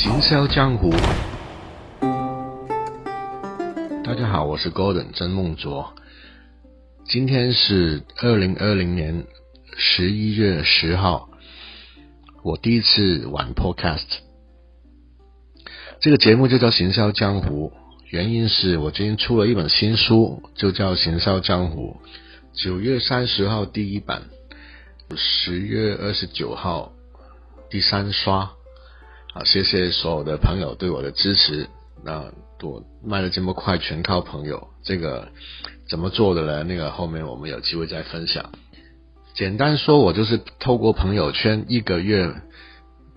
行销江湖，大家好，我是 Golden 曾梦卓。今天是二零二零年十一月十号，我第一次玩 Podcast。这个节目就叫行销江湖，原因是我最近出了一本新书，就叫行销江湖。九月三十号第一版，十月二十九号第三刷。好，谢谢所有的朋友对我的支持。那我卖的这么快，全靠朋友。这个怎么做的呢？那个后面我们有机会再分享。简单说，我就是透过朋友圈，一个月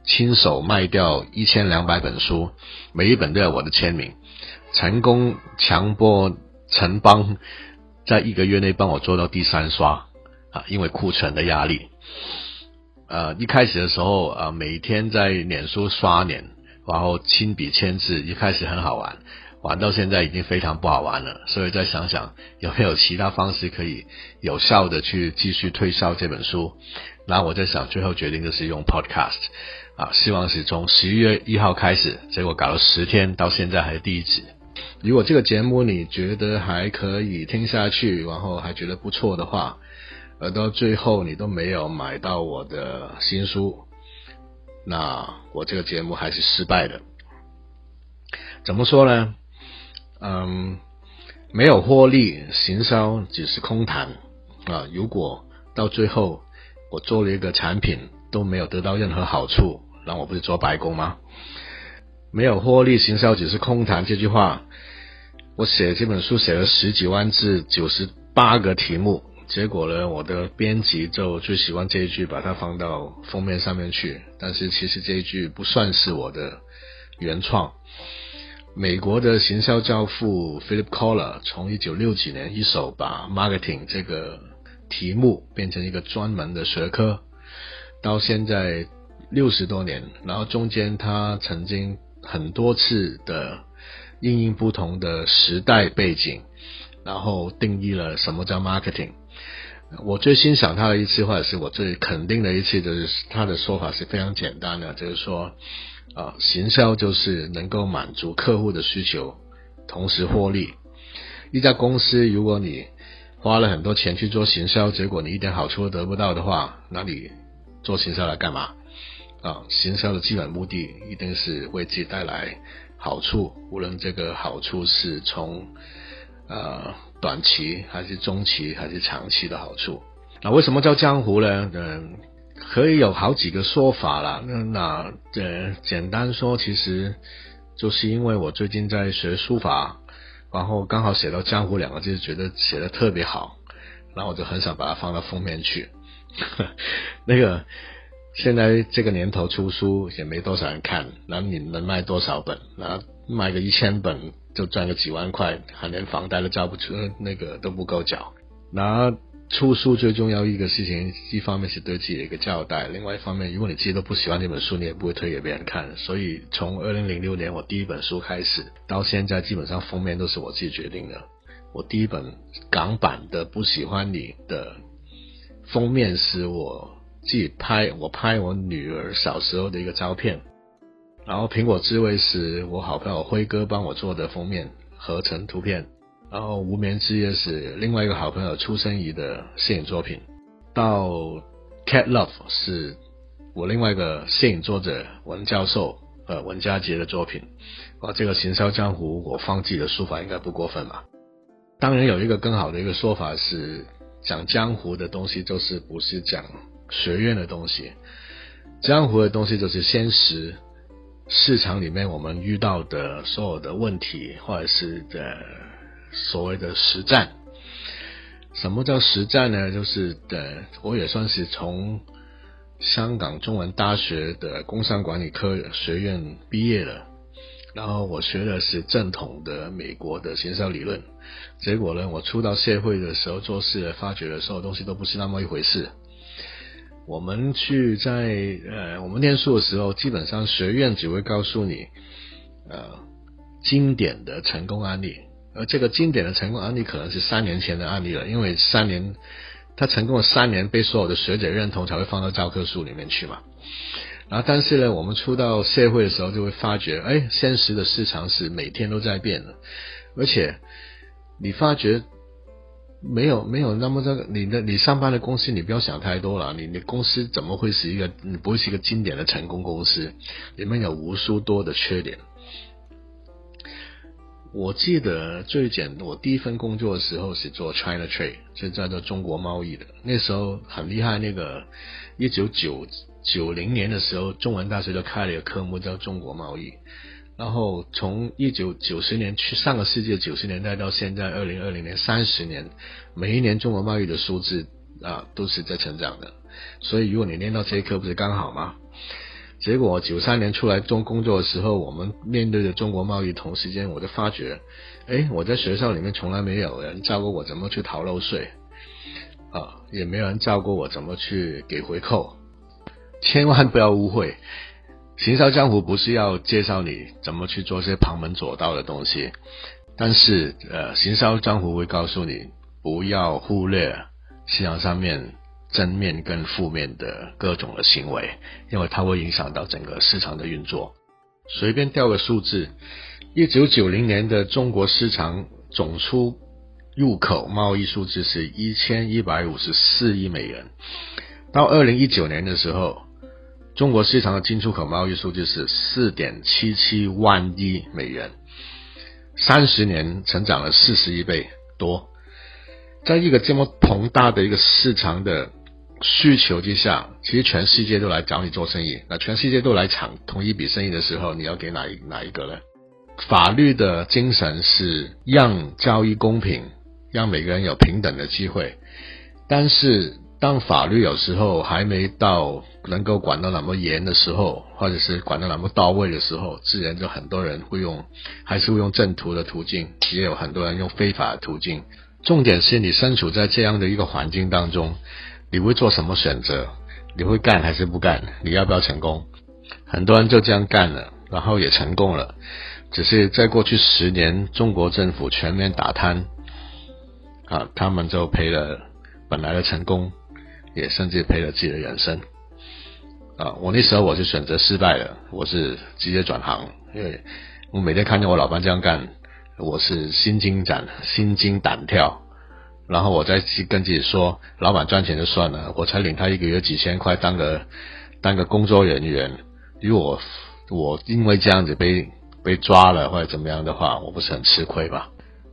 亲手卖掉一千两百本书，每一本都有我的签名，成功强迫城邦在一个月内帮我做到第三刷啊，因为库存的压力。呃，一开始的时候，呃，每天在脸书刷脸，然后亲笔签字，一开始很好玩，玩到现在已经非常不好玩了。所以再想想有没有其他方式可以有效的去继续推销这本书。然后我在想，最后决定就是用 Podcast，啊，希望是从十一月一号开始，结果搞了十天，到现在还是第一集。如果这个节目你觉得还可以听下去，然后还觉得不错的话。而到最后你都没有买到我的新书，那我这个节目还是失败的。怎么说呢？嗯，没有获利，行销只是空谈啊！如果到最后我做了一个产品都没有得到任何好处，那我不是做白工吗？没有获利，行销只是空谈这句话，我写这本书写了十几万字，九十八个题目。结果呢，我的编辑就最喜欢这一句，把它放到封面上面去。但是其实这一句不算是我的原创。美国的行销教父 Philip Koller 从一九六几年一手把 marketing 这个题目变成一个专门的学科，到现在六十多年，然后中间他曾经很多次的应应不同的时代背景，然后定义了什么叫 marketing。我最欣赏他的一次，或者是我最肯定的一次，就是他的说法是非常简单的，就是说，啊，行销就是能够满足客户的需求，同时获利。一家公司，如果你花了很多钱去做行销，结果你一点好处都得不到的话，那你做行销来干嘛？啊，行销的基本目的一定是为自己带来好处，无论这个好处是从。呃，短期还是中期还是长期的好处？那为什么叫江湖呢？嗯，可以有好几个说法啦。那那呃，简单说，其实就是因为我最近在学书法，然后刚好写到“江湖”两个字，觉得写的特别好，然后我就很想把它放到封面去。那个现在这个年头出书也没多少人看，那你能卖多少本？那卖个一千本。就赚个几万块，还连房贷都交不出，那个都不够缴。那出书最重要一个事情，一方面是对自己的一个交代，另外一方面，如果你自己都不喜欢那本书，你也不会推给别人看。所以从二零零六年我第一本书开始，到现在基本上封面都是我自己决定的。我第一本港版的《不喜欢你》的封面是我自己拍，我拍我女儿小时候的一个照片。然后苹果滋味是我好朋友辉哥帮我做的封面合成图片，然后无眠之夜是另外一个好朋友出生仪的摄影作品，到 Cat Love 是我另外一个摄影作者文教授呃文家杰的作品，哇这个行销江湖我放自己的书法应该不过分吧？当然有一个更好的一个说法是讲江湖的东西就是不是讲学院的东西，江湖的东西就是现实。市场里面我们遇到的所有的问题，或者是的所谓的实战，什么叫实战呢？就是的，我也算是从香港中文大学的工商管理科学院毕业了，然后我学的是正统的美国的行销理论，结果呢，我出到社会的时候做事，发觉的所有东西都不是那么一回事。我们去在呃，我们念书的时候，基本上学院只会告诉你呃经典的成功案例，而这个经典的成功案例可能是三年前的案例了，因为三年他成功了三年，被所有的学者认同，才会放到教科书里面去嘛。然后但是呢，我们出到社会的时候就会发觉，哎，现实的市场是每天都在变的，而且你发觉。没有没有那么这个，你的你上班的公司，你不要想太多了。你你公司怎么会是一个？你不会是一个经典的成功公司？里面有无数多的缺点。我记得最简，我第一份工作的时候是做 China Trade，就叫做中国贸易的。那时候很厉害，那个一九九九零年的时候，中文大学就开了一个科目叫中国贸易。然后从一九九十年去上个世纪九十年代到现在二零二零年三十年，每一年中国贸易的数字啊都是在成长的。所以如果你念到这一课，不是刚好吗？结果九三年出来做工作的时候，我们面对着中国贸易，同时间我就发觉，哎，我在学校里面从来没有人教过我怎么去逃漏税，啊，也没有人教过我怎么去给回扣。千万不要误会。行销江湖不是要介绍你怎么去做些旁门左道的东西，但是呃，行销江湖会告诉你不要忽略市场上面正面跟负面的各种的行为，因为它会影响到整个市场的运作。随便调个数字，一九九零年的中国市场总出入口贸易数字是一千一百五十四亿美元，到二零一九年的时候。中国市场的进出口贸易数据是四点七七万亿美元，三十年成长了四十亿倍多。在一个这么庞大的一个市场的需求之下，其实全世界都来找你做生意。那全世界都来抢同一笔生意的时候，你要给哪一哪一个呢？法律的精神是让交易公平，让每个人有平等的机会，但是。当法律有时候还没到能够管到那么严的时候，或者是管得那么到位的时候，自然就很多人会用，还是会用正途的途径，也有很多人用非法的途径。重点是你身处在这样的一个环境当中，你会做什么选择？你会干还是不干？你要不要成功？很多人就这样干了，然后也成功了，只是在过去十年，中国政府全面打贪，啊，他们就赔了本来的成功。也甚至赔了自己的人生啊！我那时候我就选择失败了，我是直接转行，因为我每天看见我老板这样干，我是心惊胆心惊胆跳。然后我再去跟自己说，老板赚钱就算了，我才领他一个月几千块当个当个工作人员。如果我因为这样子被被抓了或者怎么样的话，我不是很吃亏吧？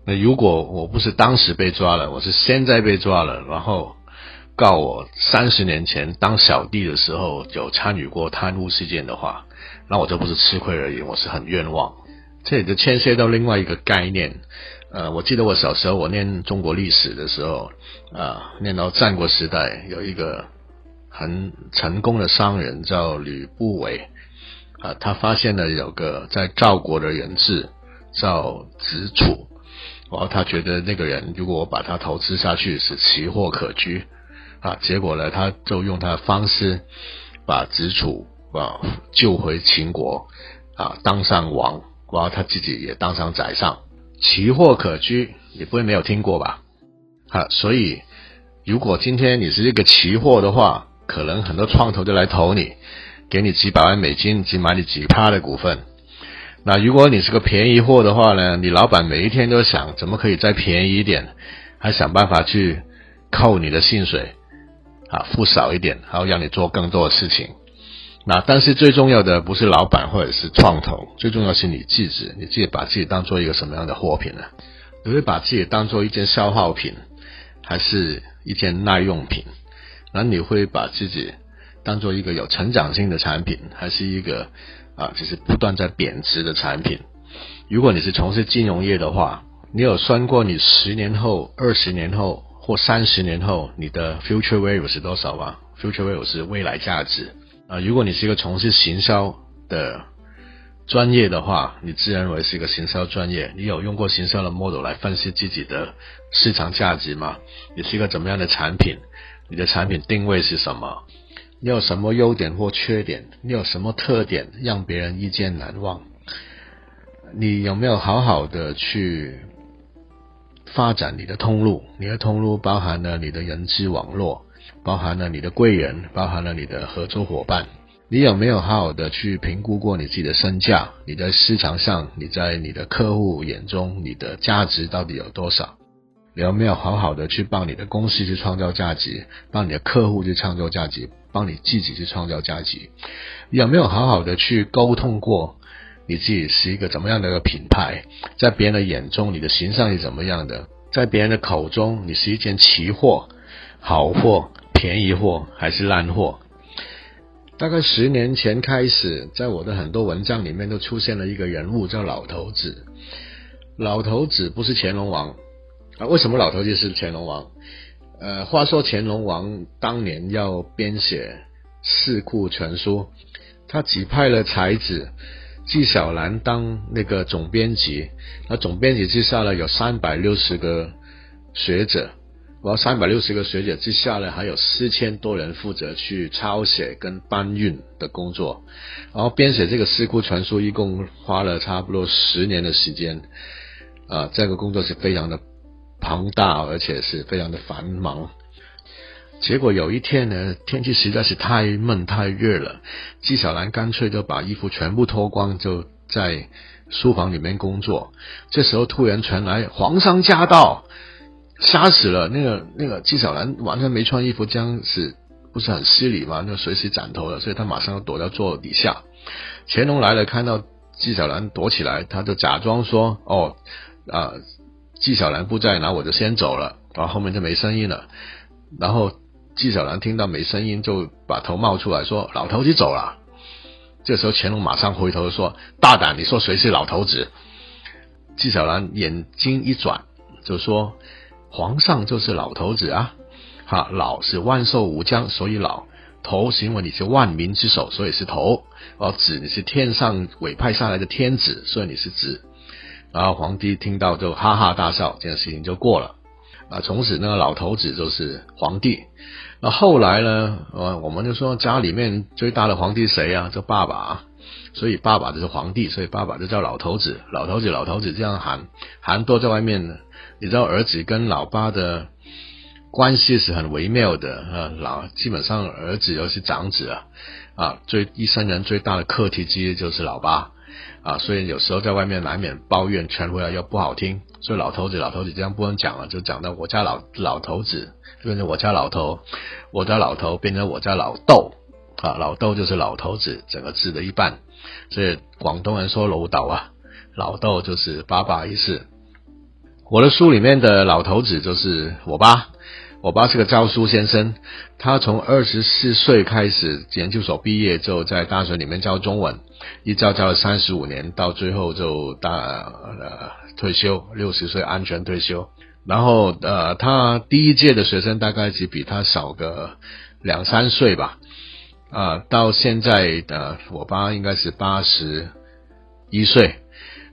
那如果我不是当时被抓了，我是现在被抓了，然后。告我三十年前当小弟的时候有参与过贪污事件的话，那我就不是吃亏而已，我是很冤枉。这也就牵涉到另外一个概念。呃，我记得我小时候我念中国历史的时候，啊，念到战国时代有一个很成功的商人叫吕不韦，啊，他发现了有个在赵国的人质叫子楚，然后他觉得那个人如果我把他投资下去是奇货可居。啊，结果呢，他就用他的方式把子楚啊救回秦国，啊当上王，然后他自己也当上宰相，奇货可居，你不会没有听过吧？啊，所以如果今天你是一个奇货的话，可能很多创投就来投你，给你几百万美金，只买你几趴的股份。那如果你是个便宜货的话呢，你老板每一天都想怎么可以再便宜一点，还想办法去扣你的薪水。啊，付少一点，然后让你做更多的事情。那但是最重要的不是老板或者是创投，最重要是你自己，你自己把自己当做一个什么样的货品呢？你会把自己当做一件消耗品，还是一件耐用品？那你会把自己当做一个有成长性的产品，还是一个啊，就是不断在贬值的产品？如果你是从事金融业的话，你有算过你十年后、二十年后？或三十年后，你的 future value 是多少吗？future value 是未来价值啊。如果你是一个从事行销的专业的话，你自认为是一个行销专业，你有用过行销的 model 来分析自己的市场价值吗？你是一个怎么样的产品？你的产品定位是什么？你有什么优点或缺点？你有什么特点让别人一见难忘？你有没有好好的去？发展你的通路，你的通路包含了你的人际网络，包含了你的贵人，包含了你的合作伙伴。你有没有好好的去评估过你自己的身价？你在市场上，你在你的客户眼中，你的价值到底有多少？你有没有好好的去帮你的公司去创造价值，帮你的客户去创造价值，帮你自己去创造价值？有没有好好的去沟通过你自己是一个怎么样的一个品牌？在别人的眼中，你的形象是怎么样的？在别人的口中，你是一件奇货、好货、便宜货还是烂货？大概十年前开始，在我的很多文章里面都出现了一个人物，叫老头子。老头子不是乾隆王啊？为什么老头子是乾隆王？呃，话说乾隆王当年要编写《四库全书》，他指派了才子纪晓岚当那个总编辑。那总编辑之下呢，有三百六十个学者。然后三百六十个学者之下呢，还有四千多人负责去抄写跟搬运的工作。然后编写这个《四库全书》一共花了差不多十年的时间。啊，这个工作是非常的庞大，而且是非常的繁忙。结果有一天呢，天气实在是太闷太热了，纪晓岚干脆就把衣服全部脱光，就在书房里面工作。这时候突然传来皇上驾到。吓死了！那个那个纪晓岚完全没穿衣服，这样是不是很失礼嘛？就随时斩头了，所以他马上要躲到座底下。乾隆来了，看到纪晓岚躲起来，他就假装说：“哦，啊，纪晓岚不在，那我就先走了。”然后后面就没声音了。然后纪晓岚听到没声音，就把头冒出来说：“老头子走了。”这时候乾隆马上回头说：“大胆！你说谁是老头子？”纪晓岚眼睛一转，就说。皇上就是老头子啊，哈，老是万寿无疆，所以老；头是因为你是万民之首，所以是头；而子你是天上委派下来的天子，所以你是子。然后皇帝听到就哈哈大笑，这件事情就过了。啊，从此那个老头子就是皇帝。那后来呢，呃，我们就说家里面最大的皇帝谁啊？叫爸爸，啊所以爸爸就是皇帝，所以爸爸就叫老头子，老头子，老头子这样喊，喊多在外面呢。你知道儿子跟老爸的关系是很微妙的啊，老基本上儿子又是长子啊，啊，最一生人最大的课题之一就是老爸啊，所以有时候在外面难免抱怨传回来又不好听，所以老头子老头子这样不能讲了，就讲到我家老老头子变成我家老头，我家老头变成我家老豆啊，老豆就是老头子整个字的一半，所以广东人说老豆啊，老豆就是爸爸意思。我的书里面的老头子就是我爸，我爸是个教书先生，他从二十四岁开始研究所毕业之后，在大学里面教中文，一教教了三十五年，到最后就大呃退休，六十岁安全退休。然后呃，他第一届的学生大概只比他少个两三岁吧，啊，到现在的我爸应该是八十一岁，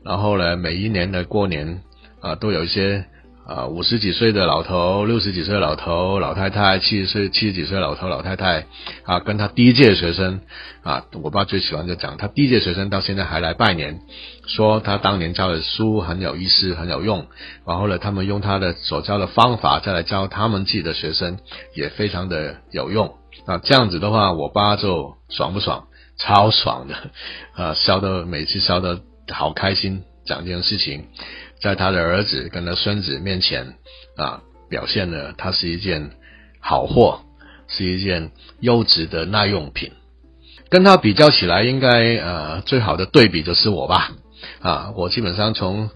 然后呢，每一年的过年。啊，都有一些啊，五十几岁的老头，六十几岁的老头、老太太，七十岁、七十几岁老头、老太太啊，跟他第一届学生啊，我爸最喜欢就讲，他第一届学生到现在还来拜年，说他当年教的书很有意思、很有用，然后呢，他们用他的所教的方法再来教他们自己的学生，也非常的有用。那这样子的话，我爸就爽不爽？超爽的 啊，笑得每次笑得好开心，讲这件事情。在他的儿子跟他孙子面前啊，表现了他是一件好货，是一件优质的耐用品。跟他比较起来，应该呃最好的对比就是我吧啊，我基本上从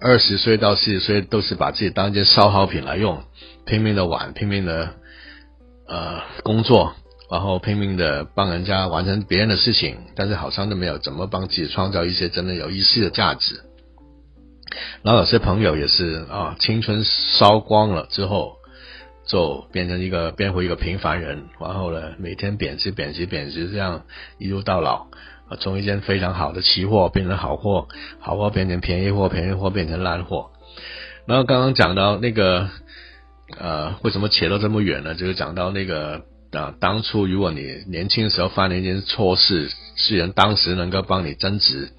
二十岁到四十岁都是把自己当一件消耗品来用，拼命的玩，拼命的呃工作，然后拼命的帮人家完成别人的事情，但是好像都没有怎么帮自己创造一些真的有意思的价值。然后有些朋友也是啊，青春烧光了之后，就变成一个变回一个平凡人，然后呢，每天贬值贬值贬值，这样一路到老，从一件非常好的期货变成好货，好货变成便宜货，便宜货变成烂货。然后刚刚讲到那个，呃，为什么扯到这么远呢？就是讲到那个啊，当初如果你年轻的时候犯了一件错事，虽然当时能够帮你增值。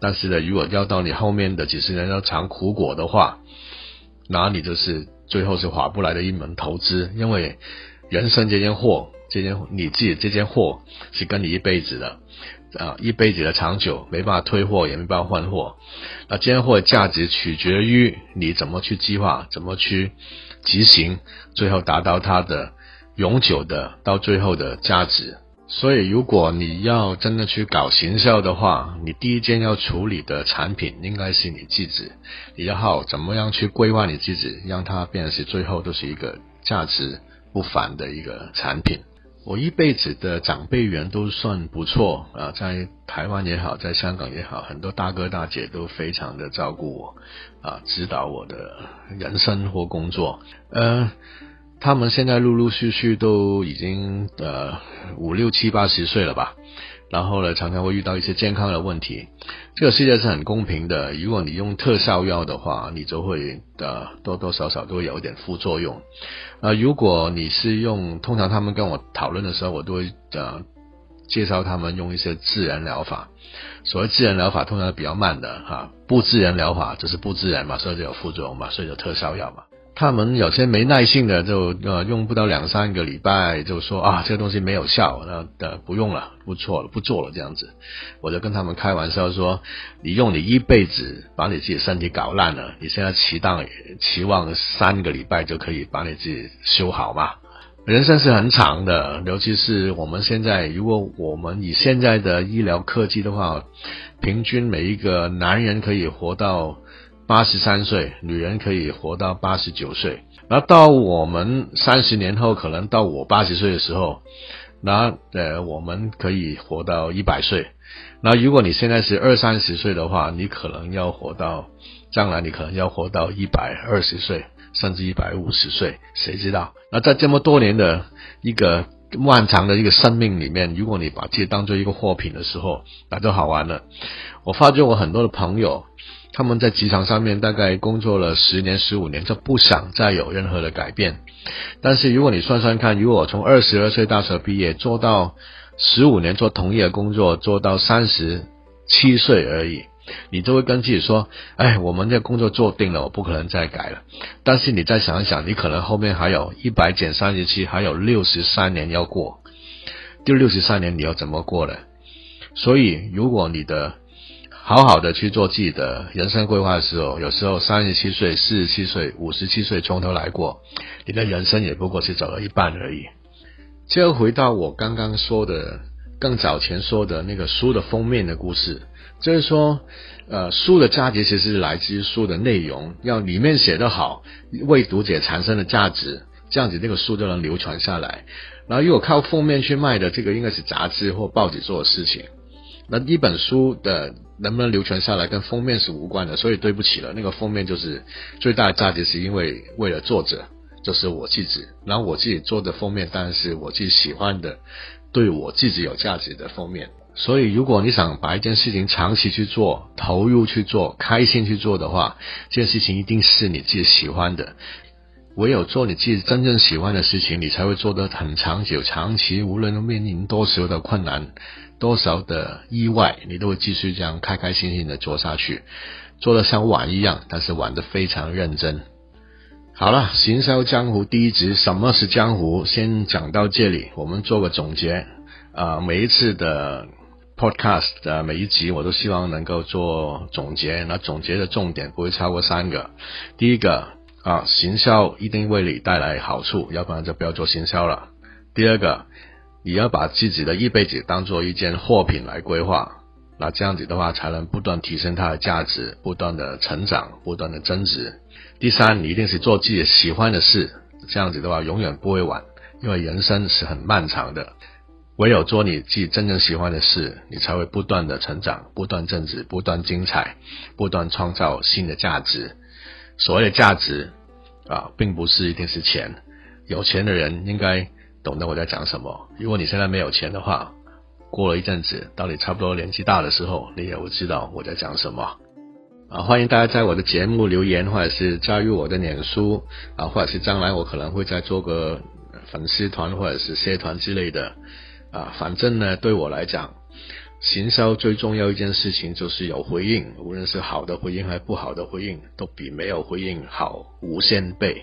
但是呢，如果要到你后面的几十年要尝苦果的话，那你就是最后是划不来的一门投资。因为人生这件货这件你自己这件货是跟你一辈子的啊，一辈子的长久，没办法退货，也没办法换货。那这件货的价值取决于你怎么去计划，怎么去执行，最后达到它的永久的到最后的价值。所以，如果你要真的去搞行销的话，你第一件要处理的产品应该是你自己。你要好怎么样去规划你自己，让它变成是最后都是一个价值不凡的一个产品。我一辈子的长辈缘都算不错啊，在台湾也好，在香港也好，很多大哥大姐都非常的照顾我啊，指导我的人生或工作。呃。他们现在陆陆续续都已经呃五六七八十岁了吧，然后呢，常常会遇到一些健康的问题。这个世界是很公平的，如果你用特效药的话，你就会呃多多少少都会有一点副作用。啊，如果你是用，通常他们跟我讨论的时候，我都会呃介绍他们用一些自然疗法。所谓自然疗法，通常比较慢的哈，不自然疗法就是不自然嘛，所以就有副作用嘛，所以就特效药嘛。他们有些没耐性的，就呃用不到两三个礼拜，就说啊这个东西没有效，那的不用了，不错了，不做了这样子。我就跟他们开玩笑说，你用你一辈子把你自己身体搞烂了，你现在期待期望三个礼拜就可以把你自己修好嘛？人生是很长的，尤其是我们现在，如果我们以现在的医疗科技的话，平均每一个男人可以活到。八十三岁，女人可以活到八十九岁。那到我们三十年后，可能到我八十岁的时候，那呃，我们可以活到一百岁。那如果你现在是二三十岁的话，你可能要活到将来，你可能要活到一百二十岁，甚至一百五十岁，谁知道？那在这么多年的一个漫长的一个生命里面，如果你把自己当做一个货品的时候，那就好玩了。我发觉我很多的朋友。他们在职场上面大概工作了十年、十五年，就不想再有任何的改变。但是如果你算算看，如果从二十二岁大学毕业做到十五年做同一的工作，做到三十七岁而已，你就会跟自己说：“哎，我们这工作做定了，我不可能再改了。”但是你再想一想，你可能后面还有一百减三十七，还有六十三年要过，第六十三年你要怎么过呢？所以，如果你的好好的去做自己的人生规划的时候，有时候三十七岁、四十七岁、五十七岁从头来过，你的人生也不过是走了一半而已。就回到我刚刚说的，更早前说的那个书的封面的故事，就是说，呃，书的价值其实是来自于书的内容，要里面写得好，为读者产生的价值，这样子这个书就能流传下来。然后如果靠封面去卖的，这个应该是杂志或报纸做的事情。那一本书的能不能流传下来，跟封面是无关的，所以对不起了，那个封面就是最大的价值，是因为为了作者，就是我自己，然后我自己做的封面当然是我自己喜欢的，对我自己有价值的封面。所以如果你想把一件事情长期去做，投入去做，开心去做的话，这件事情一定是你自己喜欢的。唯有做你自己真正喜欢的事情，你才会做得很长久、长期，无论面临多少的困难。多少的意外，你都会继续这样开开心心的做下去，做的像玩一样，但是玩的非常认真。好了，行销江湖第一集，什么是江湖？先讲到这里，我们做个总结。啊，每一次的 podcast 的每一集，我都希望能够做总结。那总结的重点不会超过三个。第一个啊，行销一定为你带来好处，要不然就不要做行销了。第二个。你要把自己的一辈子当做一件货品来规划，那这样子的话才能不断提升它的价值，不断的成长，不断的增值。第三，你一定是做自己喜欢的事，这样子的话永远不会晚，因为人生是很漫长的。唯有做你自己真正喜欢的事，你才会不断的成长，不断增值，不断精彩，不断创造新的价值。所谓的价值啊，并不是一定是钱，有钱的人应该。懂得我在讲什么。如果你现在没有钱的话，过了一阵子，到你差不多年纪大的时候，你也会知道我在讲什么。啊，欢迎大家在我的节目留言，或者是加入我的脸书啊，或者是将来我可能会再做个粉丝团或者是社团之类的啊。反正呢，对我来讲，行销最重要一件事情就是有回应，无论是好的回应还是不好的回应，都比没有回应好无限倍。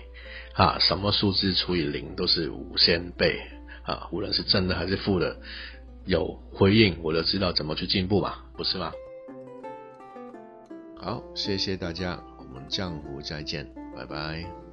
啊，什么数字除以零都是无限倍啊，无论是正的还是负的，有回应，我就知道怎么去进步嘛，不是吗？好，谢谢大家，我们江湖再见，拜拜。